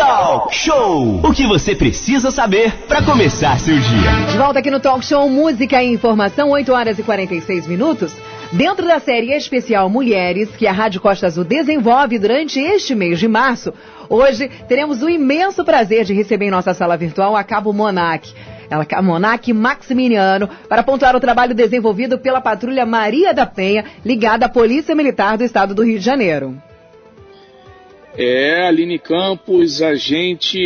Talk Show. O que você precisa saber para começar seu dia. De volta aqui no Talk Show Música e Informação, 8 horas e 46 minutos. Dentro da série especial Mulheres, que a Rádio Costa Azul desenvolve durante este mês de março, hoje teremos o imenso prazer de receber em nossa sala virtual a Cabo Monac. Ela, a Monac Maximiliano, para pontuar o trabalho desenvolvido pela Patrulha Maria da Penha, ligada à Polícia Militar do Estado do Rio de Janeiro. É, Aline Campos, a gente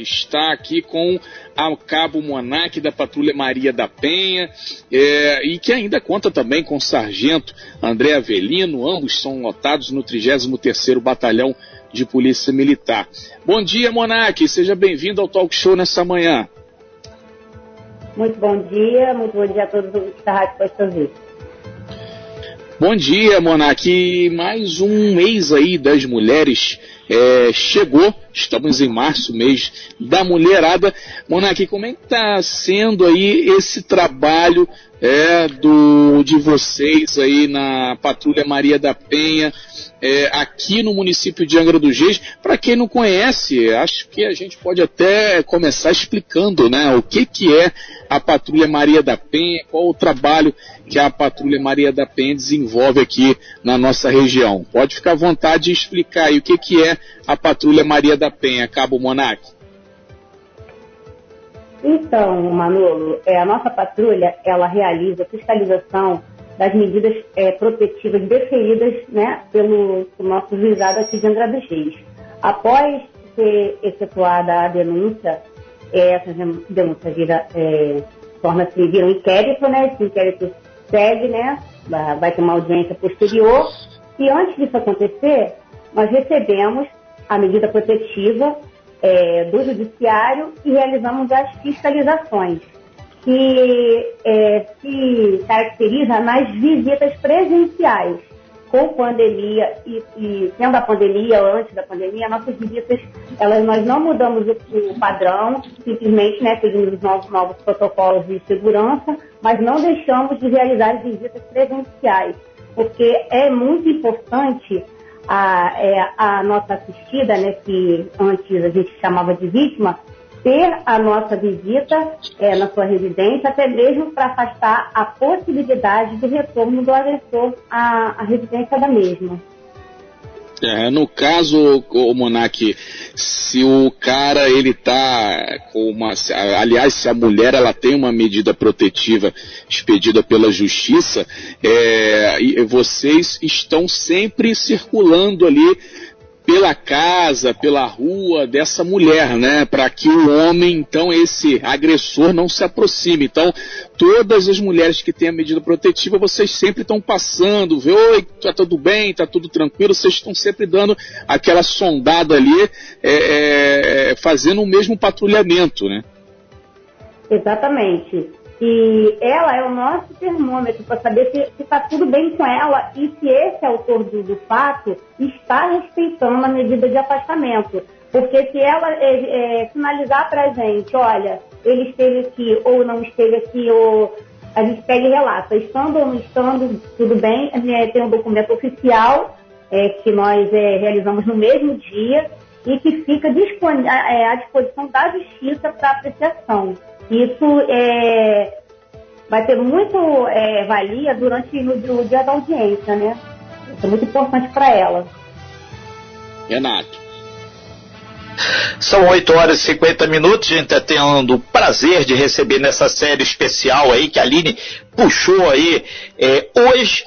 está aqui com a Cabo Monac da Patrulha Maria da Penha é, e que ainda conta também com o Sargento André Avelino, ambos são lotados no 33º Batalhão de Polícia Militar. Bom dia, Monac, seja bem-vindo ao Talk Show nessa manhã. Muito bom dia, muito bom dia a todos da Rádio Costa Vista. Bom dia, Monark. Mais um mês aí das mulheres é, chegou. Estamos em março, mês da mulherada. Monark, como é que está sendo aí esse trabalho é, do, de vocês aí na Patrulha Maria da Penha, é, aqui no município de Angra dos Reis? Para quem não conhece, acho que a gente pode até começar explicando né, o que, que é a Patrulha Maria da Penha, qual o trabalho que a Patrulha Maria da Penha desenvolve aqui na nossa região. Pode ficar à vontade de explicar aí o que, que é a Patrulha Maria da Penha, Cabo Monac. Então, Manolo, é, a nossa patrulha ela realiza fiscalização das medidas é, protetivas deferidas né, pelo, pelo nosso juizado aqui de Angra dos Reis. Após ser efetuada a denúncia, é, essa denúncia vira, é, torna-se vira um inquérito, né? Esse inquérito segue, né? Vai ter uma audiência posterior. E antes disso acontecer, nós recebemos a medida protetiva é, do judiciário e realizamos as fiscalizações, que é, se caracteriza nas visitas presenciais com pandemia e, e sendo a pandemia ou antes da pandemia, nossas visitas, elas, nós não mudamos o, o padrão, simplesmente né, seguimos os novos, novos protocolos de segurança, mas não deixamos de realizar as visitas presenciais, porque é muito importante a, é, a nossa assistida, né, que antes a gente chamava de vítima, ter a nossa visita é, na sua residência, até mesmo para afastar a possibilidade do retorno do agressor à, à residência da mesma. É, no caso, o Monark, se o cara ele tá com uma, aliás, se a mulher ela tem uma medida protetiva expedida pela justiça, é, vocês estão sempre circulando ali pela casa, pela rua dessa mulher, né? Para que o homem, então, esse agressor não se aproxime. Então, todas as mulheres que têm a medida protetiva, vocês sempre estão passando, vê, oi, tá tudo bem, tá tudo tranquilo, vocês estão sempre dando aquela sondada ali, é, é, fazendo o mesmo patrulhamento, né? Exatamente. E ela é o nosso termômetro para saber se está tudo bem com ela e se esse autor do, do, fato está respeitando a medida de afastamento. Porque se ela é, é, sinalizar para a gente, olha, ele esteve aqui ou não esteve aqui, ou a gente pega e relata, estando ou não estando, tudo bem, é, tem um documento oficial é, que nós é, realizamos no mesmo dia e que fica é, à disposição da justiça para apreciação. Isso é, vai ter muito é, valia durante o, dia da audiência, né? Isso é muito importante para ela. Renato. São 8 horas e 50 minutos, a gente está tendo o prazer de receber nessa série especial aí que a Aline puxou aí é, hoje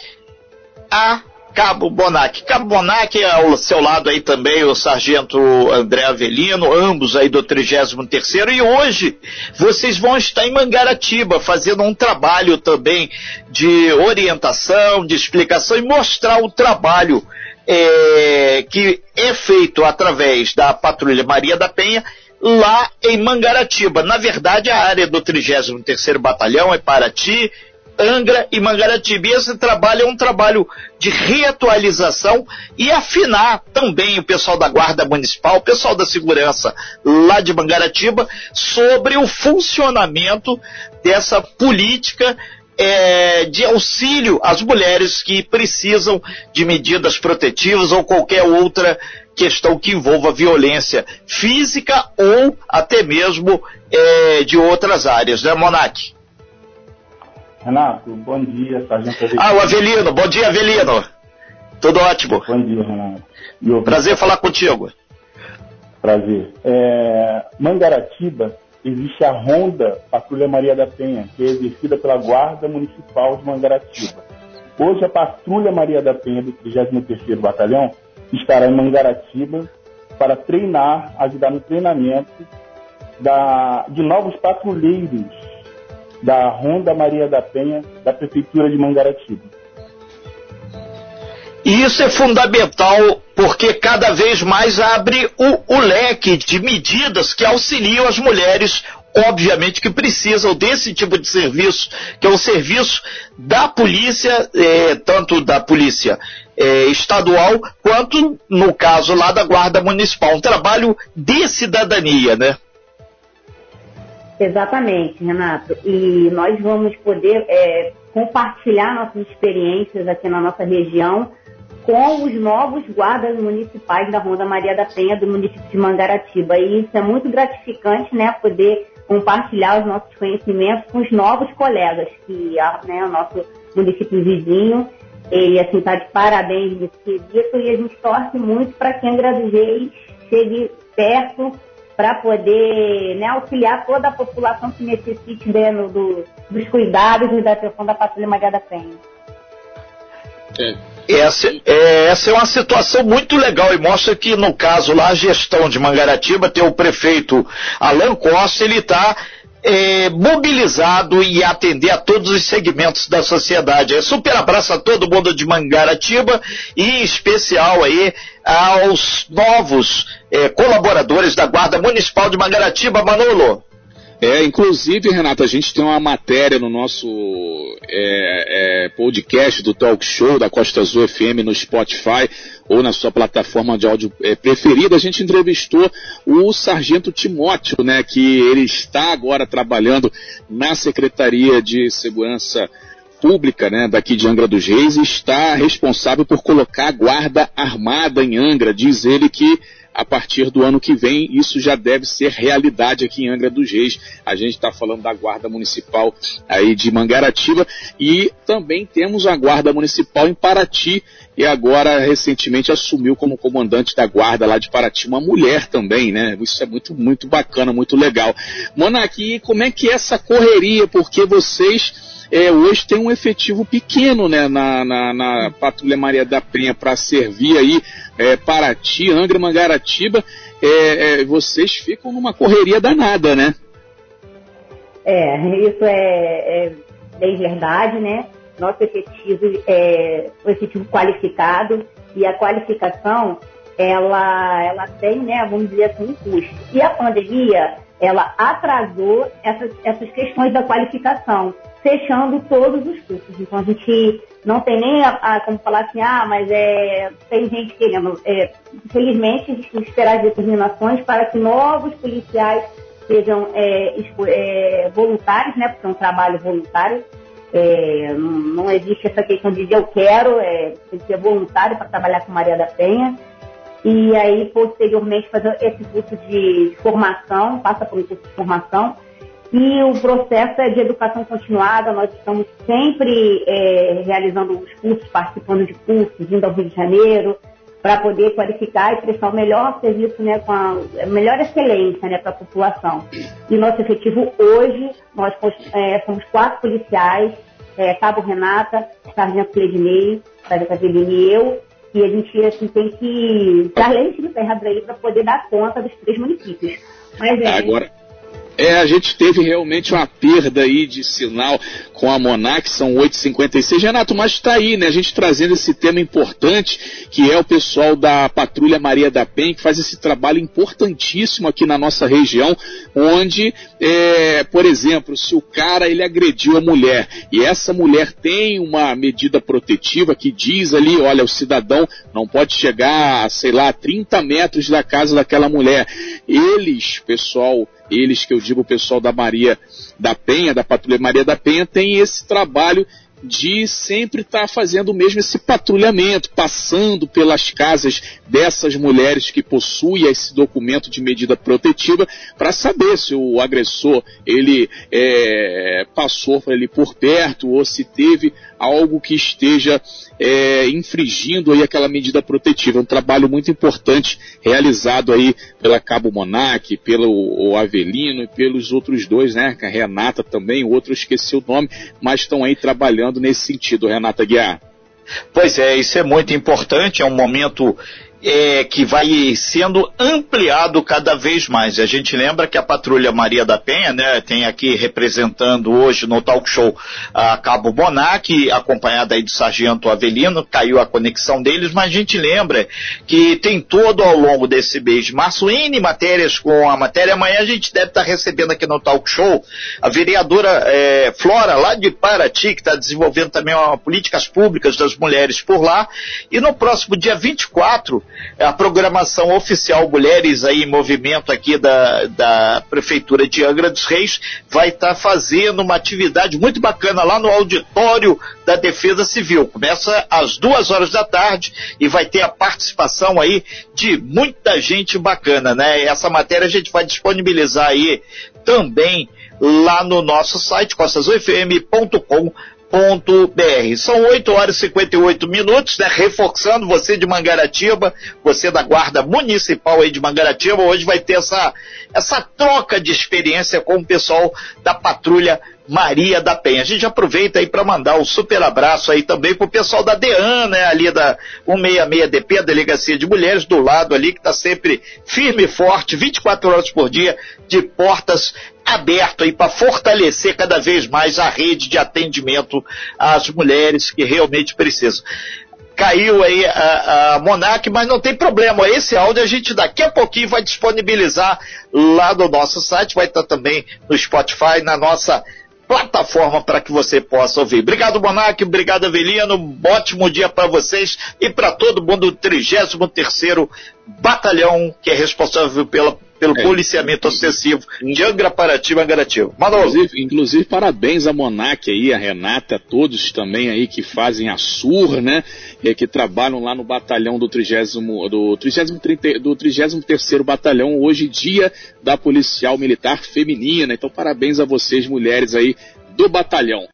a Cabo Bonac. Cabo Bonac, ao seu lado aí também o sargento André Avelino, ambos aí do 33º, e hoje vocês vão estar em Mangaratiba fazendo um trabalho também de orientação, de explicação e mostrar o trabalho é, que é feito através da Patrulha Maria da Penha lá em Mangaratiba. Na verdade, a área do 33º Batalhão é Paraty, Angra e Mangaratiba. Esse trabalho é um trabalho de reatualização e afinar também o pessoal da Guarda Municipal, o pessoal da segurança lá de Mangaratiba, sobre o funcionamento dessa política é, de auxílio às mulheres que precisam de medidas protetivas ou qualquer outra questão que envolva violência física ou até mesmo é, de outras áreas, né, Monac? Renato, bom dia, Sargento Avelino. Ah, o Avelino, bom dia, Avelino. Tudo ótimo. Bom dia, Renato. Prazer falar contigo. Prazer. É, Mangaratiba existe a Ronda Patrulha Maria da Penha, que é exercida pela Guarda Municipal de Mangaratiba. Hoje a Patrulha Maria da Penha do 33º Batalhão estará em Mangaratiba para treinar, ajudar no treinamento da, de novos patrulheiros da Ronda Maria da Penha da Prefeitura de Mangaratiba. E isso é fundamental porque cada vez mais abre o, o, leque de medidas que auxiliam as mulheres, obviamente, que precisam desse tipo de serviço, que é o serviço da polícia, é, tanto da polícia é, estadual, quanto, no caso lá, da Guarda Municipal. Um trabalho de cidadania, né? Exatamente, Renato. E nós vamos poder é, compartilhar nossas experiências aqui na nossa região com os novos guardas municipais da Ronda Maria da Penha do município de Mangaratiba. E isso é muito gratificante, né, poder compartilhar os nossos conhecimentos com os novos colegas, que né, o nosso município vizinho, ele assim está de parabéns nesse quesito e a gente torce muito para que Angra dos Reis chegue perto para poder né, auxiliar toda a população que necessite né, do, dos cuidados e da atenção da Patrulha Maria da Penha. É. Essa, é, essa é uma situação muito legal e mostra que, no caso lá, a gestão de Mangaratiba tem o prefeito Alan Costa, ele está é, mobilizado e atender a todos os segmentos da sociedade. É super abraço a todo mundo de Mangaratiba e em especial aí aos novos é, colaboradores da Guarda Municipal de Mangaratiba, Manolo. É, inclusive, Renato, a gente tem uma matéria no nosso é, é, podcast do Talk Show da Costa Azul FM no Spotify ou na sua plataforma de áudio é, preferida. A gente entrevistou o Sargento Timóteo, né, que ele está agora trabalhando na Secretaria de Segurança Pública, né, daqui de Angra dos Reis, e está responsável por colocar a guarda armada em Angra. Diz ele que a partir do ano que vem, isso já deve ser realidade aqui em Angra dos Reis. A gente está falando da Guarda Municipal aí de Mangaratiba e também temos a Guarda Municipal em Paraty e agora recentemente assumiu como comandante da Guarda lá de Paraty uma mulher também, né? Isso é muito, muito bacana, muito legal. Monarque, como é que é essa correria? Porque vocês é, hoje tem um efetivo pequeno né, na, na, na Patrulha Maria da Penha para servir aí é, Paraty, Angra, Mangaratiba. É, é, vocês ficam numa correria danada, né? É, isso é, é bem verdade, né? Nosso efetivo é um efetivo qualificado e a qualificação ela, ela tem, né, vamos dizer assim, um custo. E a pandemia, ela atrasou essas, essas questões da qualificação fechando todos os cursos. Então a gente não tem nem a, a, como falar assim, ah, mas é, tem gente querendo. É, infelizmente, a gente tem que esperar as determinações para que novos policiais sejam é, é, voluntários, né? Porque é um trabalho voluntário. É, não, não, existe essa questão de eu quero, é, tem que ser voluntário para trabalhar com Maria da Penha. E aí, posteriormente, fazer esse curso de formação, passa por um curso de formação e o processo é de educação continuada, nós estamos sempre é, realizando os cursos, participando de cursos, indo ao Rio de Janeiro, para poder qualificar e prestar o melhor serviço, né, com a, melhor excelência né, para a população. E nosso efetivo hoje, nós é, somos quatro policiais, é, Cabo Renata, Sargento Cledinei, Sargento Avelino e eu, e a gente assim, tem que dar leite de terra para poder dar conta dos três municípios. Mas, é, Agora é, a gente teve realmente uma perda aí de sinal com a Monac, são 8h56. Renato, mas está aí, né? A gente trazendo esse tema importante, que é o pessoal da Patrulha Maria da Penha, que faz esse trabalho importantíssimo aqui na nossa região, onde, é, por exemplo, se o cara ele agrediu a mulher e essa mulher tem uma medida protetiva que diz ali, olha, o cidadão não pode chegar, sei lá, 30 metros da casa daquela mulher. Eles, pessoal, eles que eu digo o pessoal da Maria da Penha, da Patrulha Maria da Penha, tem esse trabalho de sempre estar tá fazendo mesmo esse patrulhamento, passando pelas casas dessas mulheres que possuem esse documento de medida protetiva, para saber se o agressor ele é, passou ali por perto ou se teve algo que esteja é, infringindo aí aquela medida protetiva. É um trabalho muito importante realizado aí pela Cabo Monac, pelo Avelino e pelos outros dois, né? A Renata também, o outro esqueci o nome, mas estão aí trabalhando nesse sentido, Renata Guiar. Pois é, isso é muito importante, é um momento é, que vai sendo ampliado cada vez mais. A gente lembra que a Patrulha Maria da Penha, né, tem aqui representando hoje no talk show a Cabo Bonac, acompanhada aí do Sargento Avelino, caiu a conexão deles, mas a gente lembra que tem todo ao longo desse mês de março N matérias com a matéria. Amanhã a gente deve estar recebendo aqui no talk show a vereadora é, Flora, lá de Paraty, que está desenvolvendo também uma, políticas públicas das mulheres por lá. E no próximo dia 24, a programação oficial Mulheres aí em Movimento aqui da, da Prefeitura de Angra dos Reis vai estar tá fazendo uma atividade muito bacana lá no auditório da Defesa Civil. Começa às duas horas da tarde e vai ter a participação aí de muita gente bacana, né? Essa matéria a gente vai disponibilizar aí também lá no nosso site costasufm.com br São 8 horas e 58 minutos, né? Reforçando você de Mangaratiba, você da Guarda Municipal aí de Mangaratiba, hoje vai ter essa, essa troca de experiência com o pessoal da Patrulha Maria da Penha. A gente aproveita aí para mandar um super abraço aí também pro pessoal da DEAN, né, ali da 166DP, a Delegacia de Mulheres, do lado ali, que está sempre firme e forte, 24 horas por dia, de portas aberto aí para fortalecer cada vez mais a rede de atendimento às mulheres que realmente precisam caiu aí a, a mas não tem problema. Esse áudio a gente daqui a pouquinho vai disponibilizar lá no nosso site, vai estar também no Spotify, na nossa plataforma para que você possa ouvir. Obrigado, Monarque, obrigado, Avelino, um ótimo dia para vocês e para todo mundo do 33º Batalhão, que é responsável pela pelo é, policiamento excessivo de Angra Paraty Mangaratiba. Inclusive, inclusive, parabéns a Monac aí, a Renata, a todos também aí que fazem a SUR, né? E que trabalham lá no batalhão do 30 do 30, do 33º Batalhão, hoje dia da policial militar feminina. Então parabéns a vocês mulheres aí do batalhão.